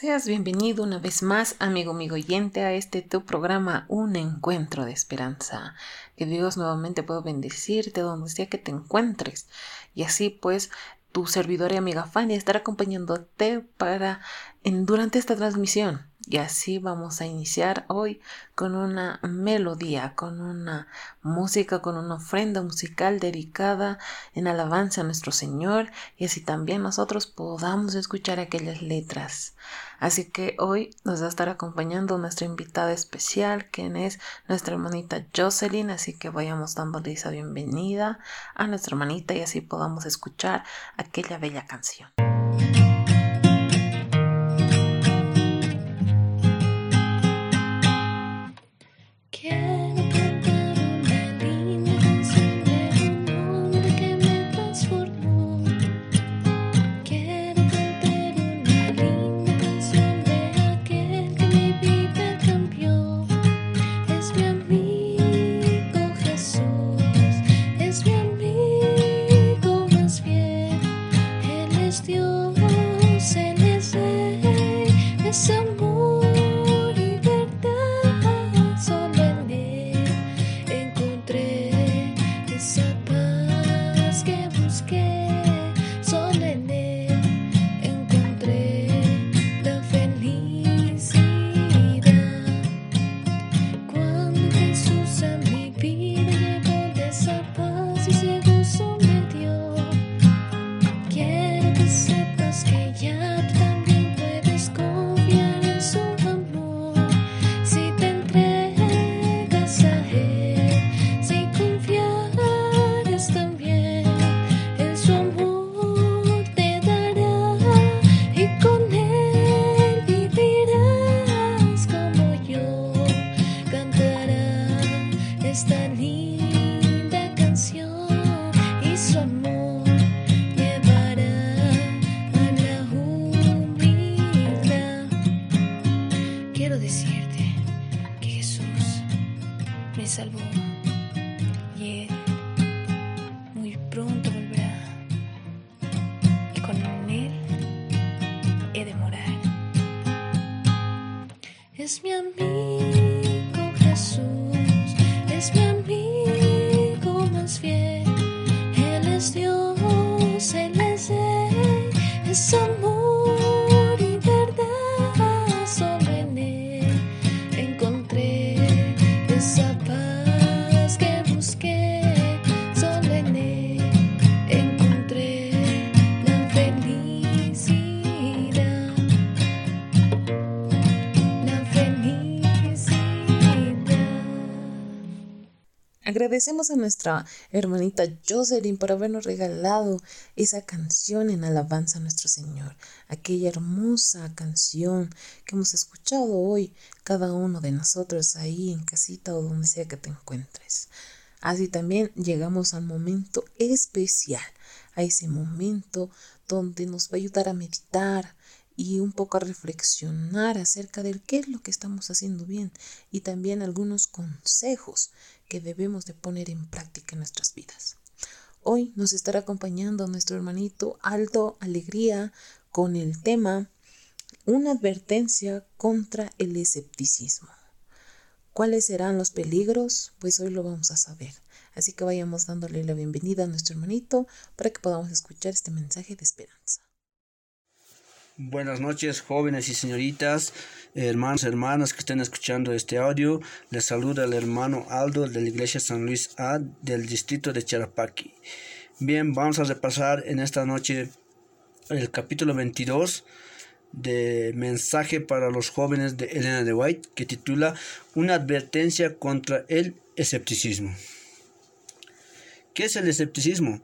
Seas bienvenido una vez más, amigo, amigo oyente, a este tu programa Un Encuentro de Esperanza. Que Dios nuevamente pueda bendecirte donde sea que te encuentres. Y así pues, tu servidora y amiga Fanny estará acompañándote para en, durante esta transmisión. Y así vamos a iniciar hoy con una melodía, con una música, con una ofrenda musical dedicada en alabanza a nuestro Señor y así también nosotros podamos escuchar aquellas letras. Así que hoy nos va a estar acompañando nuestra invitada especial, quien es nuestra hermanita Jocelyn, así que vayamos dándole esa bienvenida a nuestra hermanita y así podamos escuchar aquella bella canción. quiero decirte que Jesús me salvó y Él muy pronto volverá. Y con Él he de morar. Es mi amigo. Agradecemos a nuestra hermanita Jocelyn por habernos regalado esa canción en alabanza a nuestro Señor, aquella hermosa canción que hemos escuchado hoy cada uno de nosotros ahí en casita o donde sea que te encuentres. Así también llegamos al momento especial, a ese momento donde nos va a ayudar a meditar, y un poco a reflexionar acerca de qué es lo que estamos haciendo bien y también algunos consejos que debemos de poner en práctica en nuestras vidas. Hoy nos estará acompañando nuestro hermanito Aldo Alegría con el tema Una advertencia contra el escepticismo. ¿Cuáles serán los peligros? Pues hoy lo vamos a saber. Así que vayamos dándole la bienvenida a nuestro hermanito para que podamos escuchar este mensaje de esperanza. Buenas noches, jóvenes y señoritas, hermanos hermanas que estén escuchando este audio. Les saluda el hermano Aldo de la Iglesia San Luis A del distrito de Charapaqui. Bien, vamos a repasar en esta noche el capítulo 22 de Mensaje para los jóvenes de Elena de White que titula Una advertencia contra el escepticismo. ¿Qué es el escepticismo?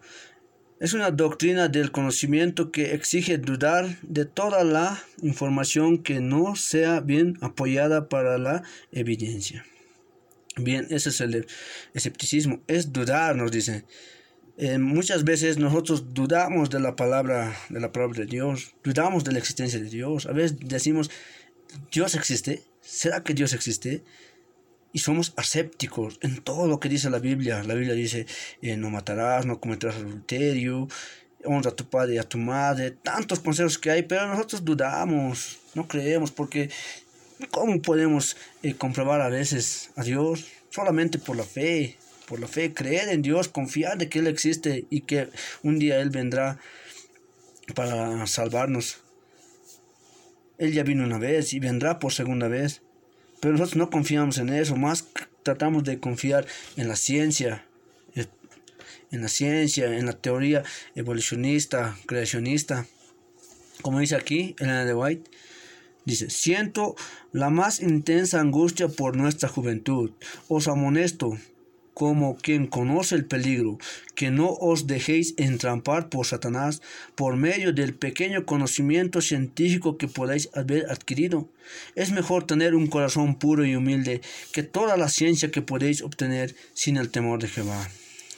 Es una doctrina del conocimiento que exige dudar de toda la información que no sea bien apoyada para la evidencia. Bien, ese es el escepticismo, es dudar, nos dice. Eh, muchas veces nosotros dudamos de la palabra, de la palabra de Dios, dudamos de la existencia de Dios. A veces decimos, Dios existe, ¿será que Dios existe? Y somos asépticos en todo lo que dice la Biblia. La Biblia dice, eh, no matarás, no cometerás adulterio. honra a tu padre y a tu madre, tantos consejos que hay, pero nosotros dudamos, no creemos, porque ¿cómo podemos eh, comprobar a veces a Dios? Solamente por la fe, por la fe, creer en Dios, confiar de que Él existe y que un día Él vendrá para salvarnos. Él ya vino una vez y vendrá por segunda vez. Pero nosotros no confiamos en eso, más tratamos de confiar en la ciencia, en la ciencia, en la teoría evolucionista, creacionista. Como dice aquí, Elena de White, dice, siento la más intensa angustia por nuestra juventud. Os amonesto, como quien conoce el peligro, que no os dejéis entrampar por Satanás por medio del pequeño conocimiento científico que podáis haber adquirido. Es mejor tener un corazón puro y humilde que toda la ciencia que podéis obtener sin el temor de Jehová.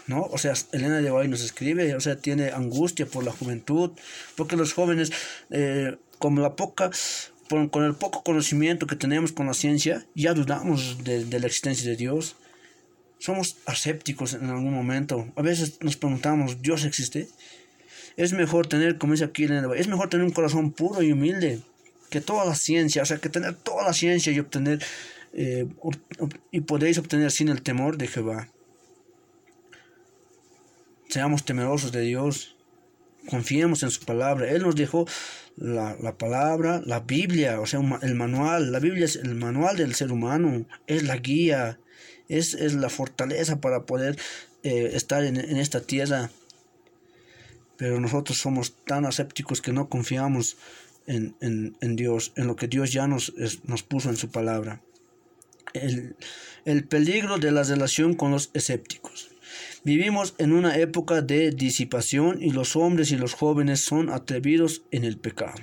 ¿no? O sea, Elena de Guay nos escribe, o sea, tiene angustia por la juventud, porque los jóvenes, eh, como la poca, con el poco conocimiento que tenemos con la ciencia, ya dudamos de, de la existencia de Dios. Somos asépticos en algún momento. A veces nos preguntamos, ¿Dios existe? Es mejor tener, como dice aquí, es mejor tener un corazón puro y humilde que toda la ciencia, o sea, que tener toda la ciencia y obtener, eh, y podéis obtener sin el temor de Jehová. Seamos temerosos de Dios, confiemos en su palabra. Él nos dejó la, la, palabra, la Biblia, o sea, el manual. La Biblia es el manual del ser humano, es la guía, es, es la fortaleza para poder eh, estar en, en, esta tierra. Pero nosotros somos tan asépticos que no confiamos en, en, en Dios, en lo que Dios ya nos, nos puso en su palabra. El, el peligro de la relación con los escépticos. Vivimos en una época de disipación y los hombres y los jóvenes son atrevidos en el pecado.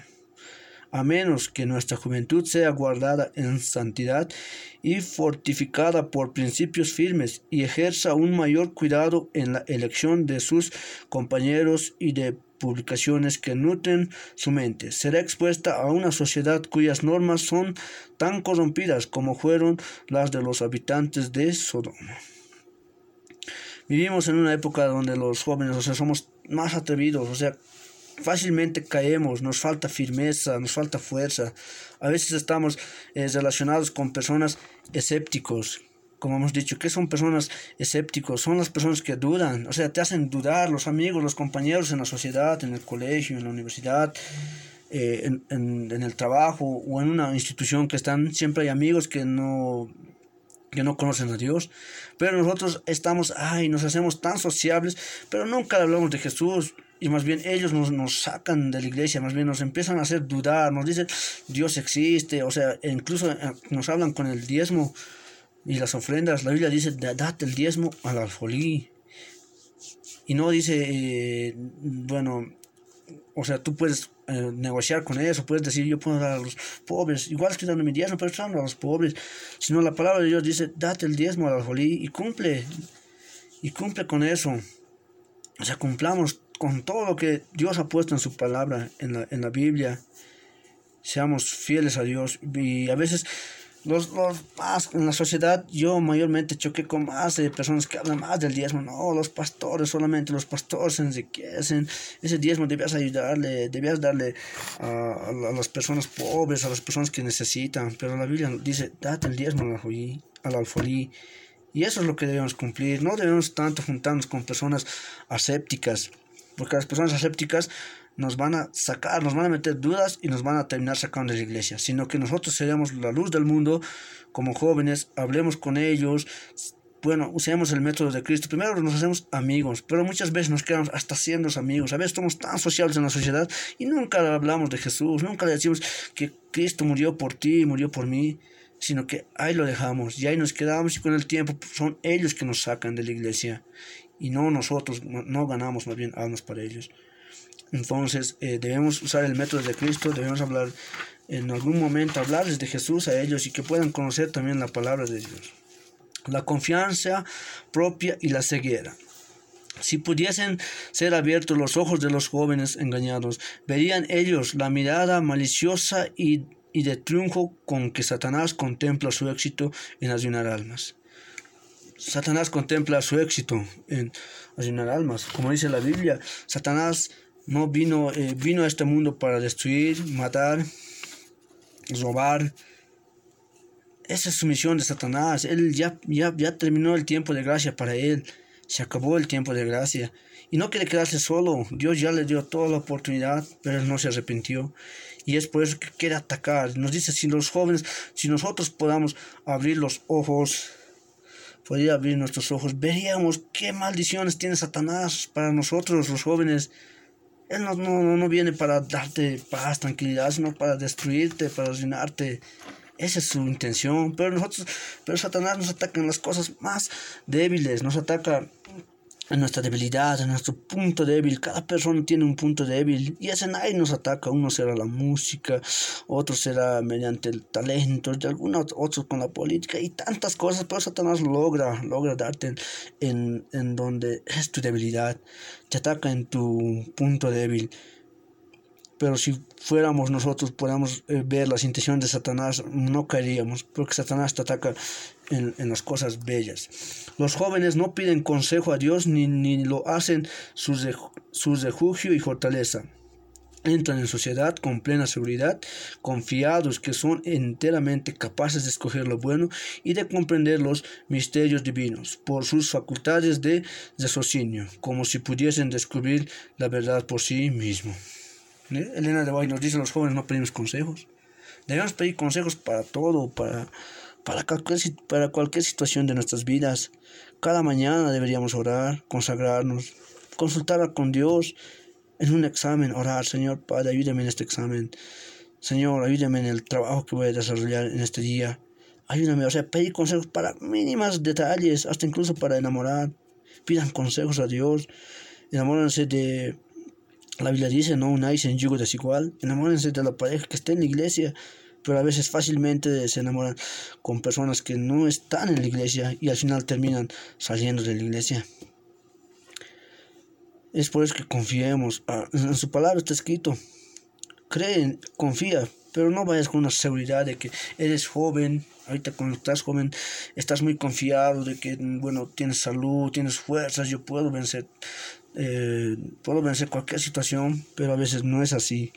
A menos que nuestra juventud sea guardada en santidad y fortificada por principios firmes y ejerza un mayor cuidado en la elección de sus compañeros y de publicaciones que nutren su mente, será expuesta a una sociedad cuyas normas son tan corrompidas como fueron las de los habitantes de Sodoma. Vivimos en una época donde los jóvenes, o sea, somos más atrevidos, o sea, fácilmente caemos, nos falta firmeza, nos falta fuerza. A veces estamos eh, relacionados con personas escépticos, como hemos dicho, ¿qué son personas escépticos? Son las personas que dudan, o sea, te hacen dudar los amigos, los compañeros en la sociedad, en el colegio, en la universidad, eh, en, en, en, el trabajo o en una institución que están, siempre hay amigos que no que no conocen a Dios, pero nosotros estamos, ay, nos hacemos tan sociables, pero nunca hablamos de Jesús, y más bien ellos nos, nos sacan de la iglesia, más bien nos empiezan a hacer dudar, nos dicen, Dios existe, o sea, incluso eh, nos hablan con el diezmo y las ofrendas, la Biblia dice, date el diezmo al alfolí, y no dice, eh, bueno, o sea, tú puedes eh, negociar con eso, puedes decir, yo puedo dar a los pobres, igual estoy dando mi diezmo, pero estoy dando a los pobres. Sino la palabra de Dios dice, date el diezmo al alfolí y cumple, y cumple con eso. O sea, cumplamos con todo lo que Dios ha puesto en su palabra, en la, en la Biblia. Seamos fieles a Dios. Y a veces los, los más en la sociedad yo mayormente choqué con más de personas que hablan más del diezmo no los pastores solamente los pastores se enriquecen. Ese diezmo debías ayudarle debías darle a, a, las personas pobres a las personas que necesitan. Pero la Biblia dice date el diezmo al alfolí, al alfolí y eso es lo que debemos cumplir. No debemos tanto juntarnos con personas asépticas porque las personas asépticas nos van a sacar, nos van a meter dudas y nos van a terminar sacando de la iglesia, sino que nosotros seamos la luz del mundo como jóvenes, hablemos con ellos, bueno, usemos el método de Cristo. Primero nos hacemos amigos, pero muchas veces nos quedamos hasta siendo amigos. A veces somos tan sociales en la sociedad y nunca hablamos de Jesús, nunca le decimos que Cristo murió por ti, murió por mí, sino que ahí lo dejamos y ahí nos quedamos y con el tiempo son ellos que nos sacan de la iglesia y no nosotros, no ganamos más bien almas para ellos. Entonces eh, debemos usar el método de Cristo, debemos hablar en algún momento, hablarles de Jesús a ellos y que puedan conocer también la palabra de Dios. La confianza propia y la ceguera. Si pudiesen ser abiertos los ojos de los jóvenes engañados, verían ellos la mirada maliciosa y, y de triunfo con que Satanás contempla su éxito en ayunar almas. Satanás contempla su éxito en ayunar almas. Como dice la Biblia, Satanás no vino, eh, vino a este mundo para destruir, matar, robar. Esa es su misión de Satanás. Él ya, ya, ya terminó el tiempo de gracia para él. Se acabó el tiempo de gracia. Y no quiere quedarse solo. Dios ya le dio toda la oportunidad, pero él no se arrepintió. Y es por eso que quiere atacar. Nos dice, si los jóvenes, si nosotros podamos abrir los ojos, podría abrir nuestros ojos, veríamos qué maldiciones tiene Satanás para nosotros, los jóvenes. Él no, no, no viene para darte paz, tranquilidad, sino para destruirte, para arruinarte. Esa es su intención. Pero nosotros, pero Satanás nos ataca en las cosas más débiles, nos ataca en nuestra debilidad, en nuestro punto débil. Cada persona tiene un punto débil y ese nadie nos ataca. Uno será la música, otro será mediante el talento, y algunos otros con la política y tantas cosas. Pero Satanás logra, logra darte en, en donde es tu debilidad. Te ataca en tu punto débil. Pero si fuéramos nosotros, podamos eh, ver las intenciones de Satanás, no caeríamos, porque Satanás te ataca en, en, las cosas bellas. Los jóvenes no piden consejo a Dios ni, ni lo hacen sus refugio y fortaleza. Entran en sociedad con plena seguridad, confiados que son enteramente capaces de escoger lo bueno y de comprender los misterios divinos por sus facultades de raciocinio, como si pudiesen descubrir la verdad por sí mismos. ¿Eh? Elena de Guay nos dice los jóvenes no pedimos consejos. Debemos pedir consejos para todo, para, para, cualquier, para cualquier situación de nuestras vidas. Cada mañana deberíamos orar, consagrarnos, consultar con Dios en un examen, orar, Señor Padre, ayúdame en este examen. Señor, ayúdame en el trabajo que voy a desarrollar en este día. Ayúdame, o sea, pedir consejos para mínimas detalles, hasta incluso para enamorar. Pidan consejos a Dios. Enamórense de la Biblia dice, no unáis en yugo desigual, enamórense de la pareja que esté en la iglesia, pero a veces fácilmente se enamoran con personas que no están en la iglesia y al final terminan saliendo de la iglesia. Es por eso que confiemos. Ah, en su palabra está escrito. Creen, confía, pero no vayas con una seguridad de que eres joven. Ahorita cuando estás joven estás muy confiado de que, bueno, tienes salud, tienes fuerzas, yo puedo vencer eh, puedo vencer cualquier situación, pero a veces no es así.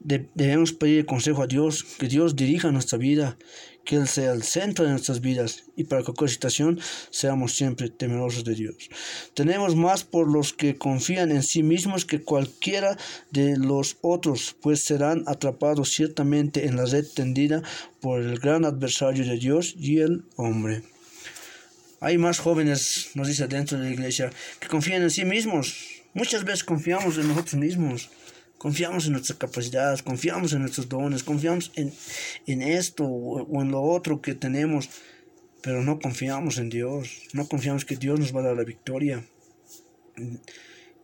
Debemos pedir consejo a Dios, que Dios dirija nuestra vida, que Él sea el centro de nuestras vidas y para cualquier situación seamos siempre temerosos de Dios. Tenemos más por los que confían en sí mismos que cualquiera de los otros, pues serán atrapados ciertamente en la red tendida por el gran adversario de Dios y el hombre. Hay más jóvenes, nos dice dentro de la iglesia, que confían en sí mismos. Muchas veces confiamos en nosotros mismos, confiamos en nuestras capacidades, confiamos en nuestros dones, confiamos en, en esto o, en lo otro que tenemos, pero no confiamos en Dios, no confiamos que Dios nos va a dar la victoria.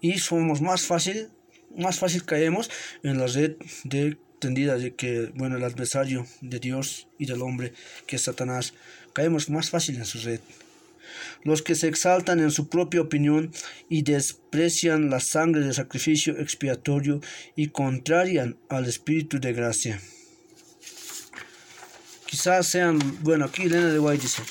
Y somos más fácil, más fácil caemos en la red de tendida de que, bueno, el adversario de Dios y del hombre, que es Satanás, caemos más fácil en su red los que se exaltan en su propia opinión y desprecian la sangre de sacrificio expiatorio y contrarian al espíritu de gracia. Quizás sean, bueno, aquí Elena de White dice,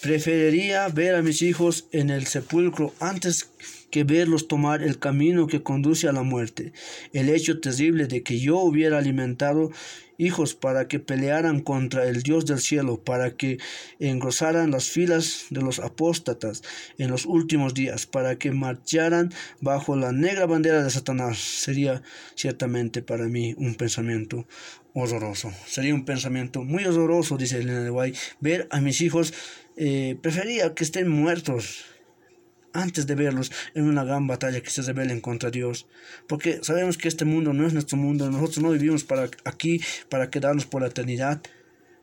preferiría ver a mis hijos en el sepulcro antes que verlos tomar el camino que conduce a la muerte. El hecho terrible de que yo hubiera alimentado hijos para que pelearan contra el Dios del cielo, para que engrosaran las filas de los apóstatas en los últimos días, para que marcharan bajo la negra bandera de Satanás, sería ciertamente para mí un pensamiento horroroso. Sería un pensamiento muy horroroso, dice Elena de Guay, ver a mis hijos, eh, prefería que estén muertos antes de verlos en una gran batalla que se rebelen contra Dios. Porque sabemos que este mundo no es nuestro mundo, nosotros no vivimos para aquí para quedarnos por la eternidad.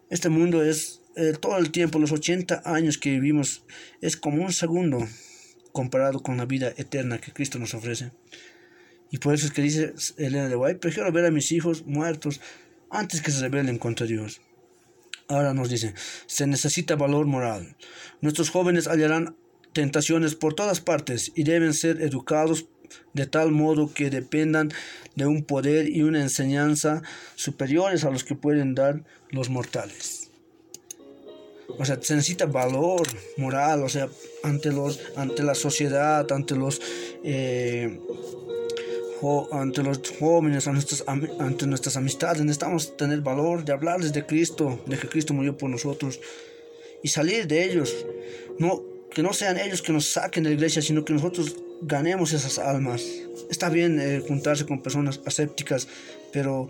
Este mundo es eh, todo el tiempo, los 80 años que vivimos, es como un segundo comparado con la vida eterna que Cristo nos ofrece. Y por eso es que dice Elena de White, prefiero ver a mis hijos muertos antes que se rebelen contra Dios. Ahora nos dice, se necesita valor moral. Nuestros jóvenes hallarán tentaciones por todas partes y deben ser educados de tal modo que dependan de un poder y una enseñanza superiores a los que pueden dar los mortales. O sea, se necesita valor moral, o sea, ante, los, ante la sociedad, ante los eh, ante los jóvenes, ante nuestras amistades. Necesitamos tener valor de hablarles de Cristo, de que Cristo murió por nosotros y salir de ellos. No, que no sean ellos que nos saquen de la iglesia, sino que nosotros ganemos esas almas. Está bien eh, juntarse con personas asépticas, pero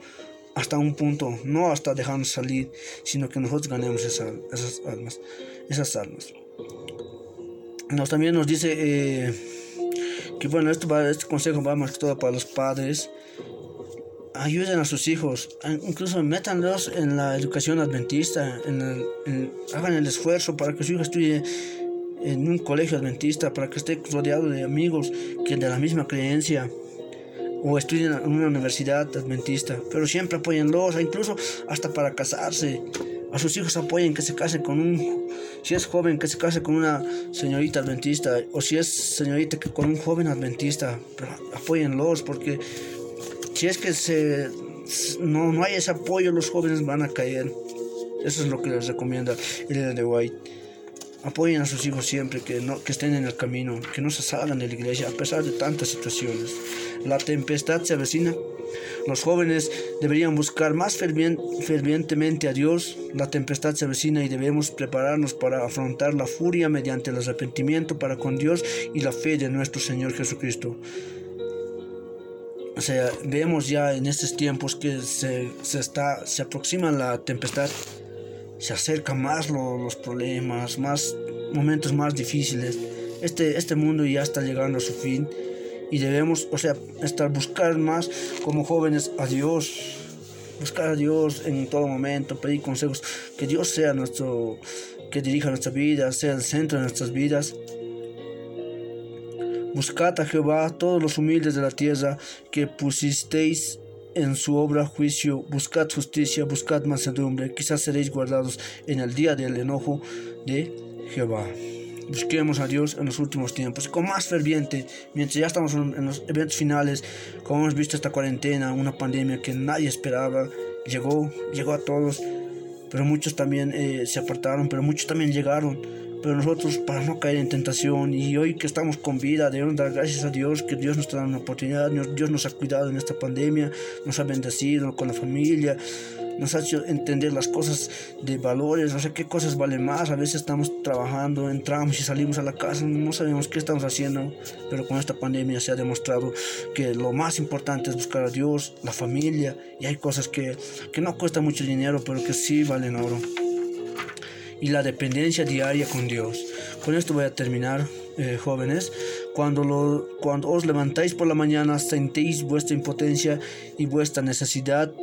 hasta un punto, no hasta dejarnos salir, sino que nosotros ganemos esas, esas almas, esas almas. Nos también nos dice eh, que bueno, esto va, este consejo va más que todo para los padres. Ayuden a sus hijos, incluso métanlos en la educación adventista, en hagan el esfuerzo para que su hijo estudie en un colegio adventista, para que esté rodeado de amigos que de la misma creencia o estudien en una universidad adventista, pero siempre apoyenlos, incluso hasta para casarse. A sus hijos apoyen que se casen con un, si es joven, que se case con una señorita adventista, o si es señorita, que con un joven adventista, pero apóyenlos, porque si es que se, no, no hay ese apoyo, los jóvenes van a caer. Eso es lo que les recomienda el de White. Apoyen a sus hijos siempre, que, no, que estén en el camino, que no se salgan de la iglesia a pesar de tantas situaciones. La tempestad se avecina. Los jóvenes deberían buscar más fervientemente a Dios. La tempestad se avecina y debemos prepararnos para afrontar la furia mediante el arrepentimiento para con Dios y la fe de nuestro Señor Jesucristo. O sea, vemos ya en estos tiempos que se, se, está, se aproxima la tempestad se acercan más los problemas, más momentos más difíciles. Este, este mundo ya está llegando a su fin y debemos, o sea, estar buscar más como jóvenes a Dios, buscar a Dios en todo momento, pedir consejos, que Dios sea nuestro, que dirija nuestra vida, sea el centro de nuestras vidas. Buscad a Jehová todos los humildes de la tierra que pusisteis en su obra juicio, buscad justicia, buscad mansedumbre, quizás seréis guardados en el día del enojo de Jehová. Busquemos a Dios en los últimos tiempos, con más ferviente, mientras ya estamos en los eventos finales, como hemos visto esta cuarentena, una pandemia que nadie esperaba, llegó, llegó a todos, pero muchos también eh, se apartaron, pero muchos también llegaron pero nosotros para no caer en tentación y hoy que estamos con vida debemos dar gracias a Dios que Dios nos está dando una oportunidad, Dios nos ha cuidado en esta pandemia, nos ha bendecido con la familia, nos ha hecho entender las cosas de valores, no sé qué cosas valen más, a veces estamos trabajando, entramos y salimos a la casa, no sabemos qué estamos haciendo, pero con esta pandemia se ha demostrado que lo más importante es buscar a Dios, la familia, y hay cosas que, que no cuesta mucho dinero, pero que sí valen oro y la dependencia diaria con Dios. Con esto voy a terminar, eh, jóvenes. Cuando, lo, cuando os levantáis por la mañana, sentéis vuestra impotencia y vuestra necesidad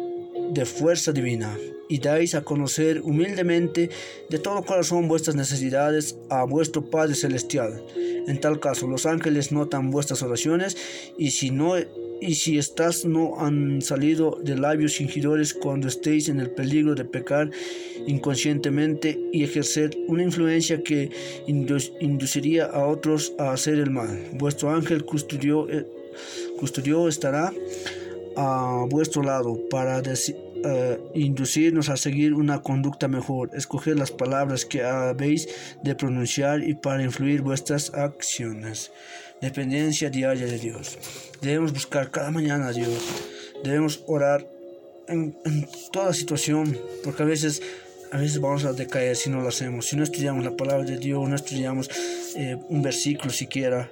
de fuerza divina y dais a conocer humildemente de todo corazón vuestras necesidades a vuestro Padre Celestial. En tal caso, los ángeles notan vuestras oraciones y si no y si estas no han salido de labios fingidores cuando estéis en el peligro de pecar inconscientemente y ejercer una influencia que induciría a otros a hacer el mal. Vuestro ángel custodio, eh, estará a vuestro lado para uh, inducirnos a seguir una conducta mejor, escoger las palabras que habéis de pronunciar y para influir vuestras acciones. Dependencia diaria de Dios. Debemos buscar cada mañana a Dios. Debemos orar en, toda situación, porque a veces a veces vamos a decaer si no lo hacemos. Si no estudiamos la palabra de Dios, no estudiamos eh, un versículo siquiera,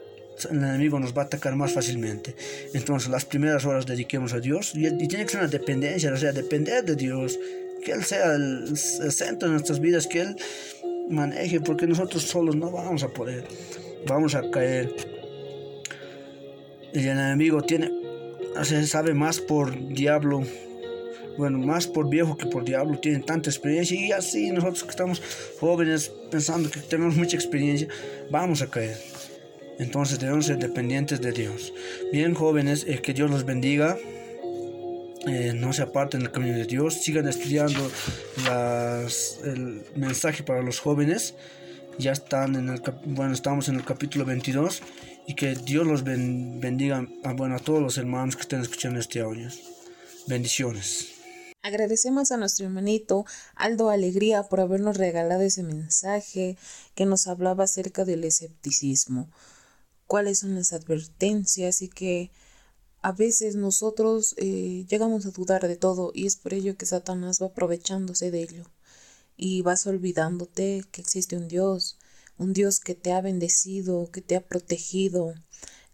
el enemigo nos va a atacar más fácilmente. Entonces, las primeras horas dediquemos a Dios y, tiene que ser una dependencia, o sea, depender de Dios, que Él sea el, centro de nuestras vidas, que Él maneje, porque nosotros solos no vamos a poder, vamos a caer. El enemigo tiene, o sea, sabe más por diablo bueno, más por viejo que por diablo, tienen tanta experiencia y así nosotros que estamos jóvenes pensando que tenemos mucha experiencia, vamos a caer. Entonces debemos ser dependientes de Dios. Bien jóvenes, eh, que Dios los bendiga. Eh, no se aparten del camino de Dios, sigan estudiando el mensaje para los jóvenes. Ya están en el, bueno, estamos en el capítulo 22 y que Dios los bendiga a, bueno, a todos los hermanos que estén escuchando este audio. Bendiciones. Agradecemos a nuestro hermanito Aldo Alegría por habernos regalado ese mensaje que nos hablaba acerca del escepticismo, cuáles son las advertencias y que a veces nosotros eh, llegamos a dudar de todo y es por ello que Satanás va aprovechándose de ello y vas olvidándote que existe un Dios, un Dios que te ha bendecido, que te ha protegido,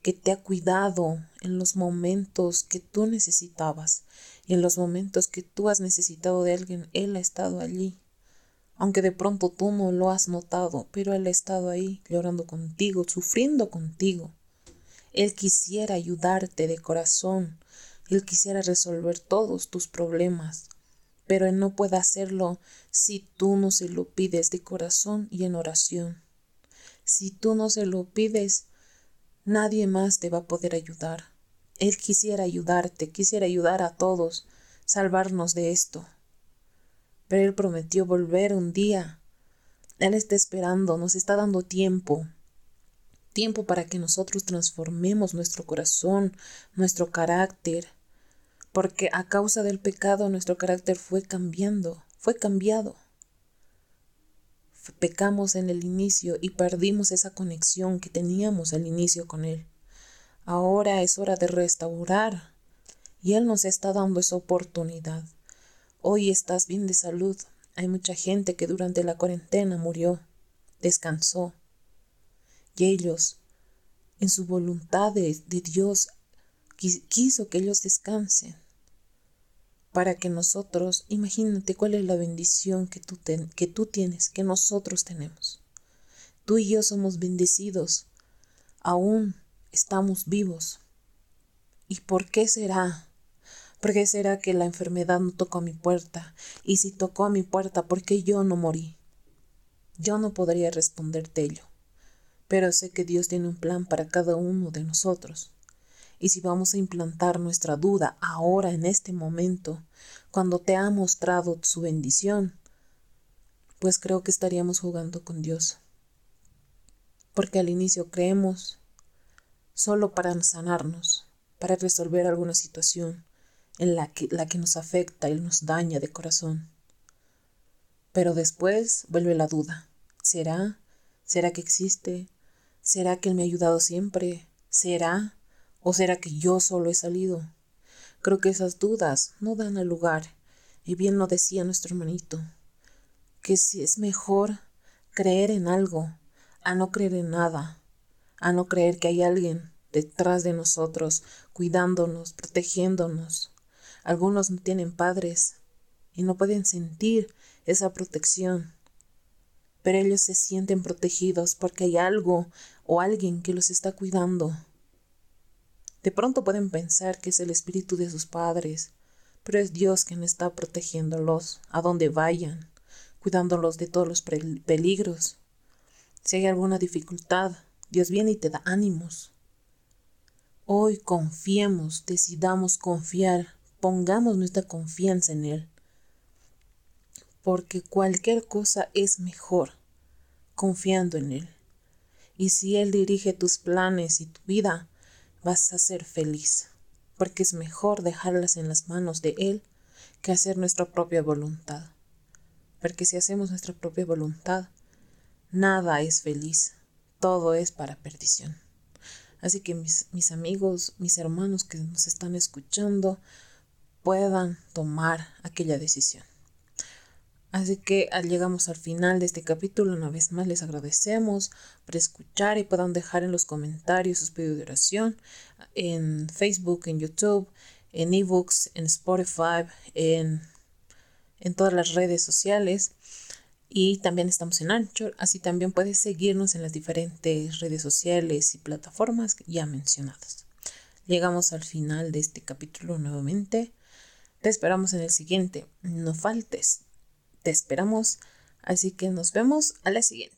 que te ha cuidado en los momentos que tú necesitabas y en los momentos que tú has necesitado de alguien, Él ha estado allí. Aunque de pronto tú no lo has notado, pero Él ha estado ahí llorando contigo, sufriendo contigo. Él quisiera ayudarte de corazón, Él quisiera resolver todos tus problemas, pero Él no puede hacerlo si tú no se lo pides de corazón y en oración. Si tú no se lo pides, nadie más te va a poder ayudar. Él quisiera ayudarte, quisiera ayudar a todos, salvarnos de esto. Pero Él prometió volver un día. Él está esperando, nos está dando tiempo tiempo para que nosotros transformemos nuestro corazón, nuestro carácter, porque a causa del pecado nuestro carácter fue cambiando, fue cambiado. Pecamos en el inicio y perdimos esa conexión que teníamos al inicio con Él. Ahora es hora de restaurar y Él nos está dando esa oportunidad. Hoy estás bien de salud. Hay mucha gente que durante la cuarentena murió, descansó, y ellos, en su voluntad de, Dios, quiso que ellos descansen para que nosotros, imagínate cuál es la bendición que tú, que tú tienes, que nosotros tenemos. Tú y yo somos bendecidos, aún estamos vivos. ¿Y por qué será? ¿Por qué será que la enfermedad no tocó a mi puerta? Y si tocó a mi puerta, ¿por qué yo no morí? Yo no podría responderte ello pero sé que Dios tiene un plan para cada uno de nosotros. Y si vamos a implantar nuestra duda ahora, en este momento, cuando te ha mostrado su bendición, pues creo que estaríamos jugando con Dios. Porque al inicio creemos solo para sanarnos, para resolver alguna situación en la que, la que nos afecta y nos daña de corazón. Pero después vuelve la duda. ¿Será? ¿Será que existe? ¿Será que Él me ha ayudado siempre? ¿Será? ¿O será que yo solo he salido? Creo que esas dudas no dan al lugar. Y bien lo decía nuestro hermanito, que si es mejor creer en algo a no creer en nada, a no creer que hay alguien detrás de nosotros, cuidándonos, protegiéndonos. Algunos no tienen padres y no pueden sentir esa protección pero ellos se sienten protegidos porque hay algo o alguien que los está cuidando. De pronto pueden pensar que es el espíritu de sus padres, pero es Dios quien está protegiéndolos a donde vayan, cuidándolos de todos los peligros. Si hay alguna dificultad, Dios viene y te da ánimos. Hoy confiemos, decidamos confiar, pongamos nuestra confianza en Él porque cualquier cosa es mejor confiando en Él. Y si Él dirige tus planes y tu vida, vas a ser feliz, porque es mejor dejarlas en las manos de Él que hacer nuestra propia voluntad. Porque si hacemos nuestra propia voluntad, nada es feliz, todo es para perdición. Así que mis, mis amigos, mis hermanos que nos están escuchando, puedan tomar aquella decisión. Así que al llegamos al final de este capítulo, una vez más les agradecemos por escuchar y puedan dejar en los comentarios sus pedidos de oración en Facebook, en YouTube, en ebooks, en Spotify, en, en todas las redes sociales. Y también estamos en Anchor, así también puedes seguirnos en las diferentes redes sociales y plataformas ya mencionadas. Llegamos al final de este capítulo nuevamente. Te esperamos en el siguiente. No faltes. Te esperamos, así que nos vemos a la siguiente.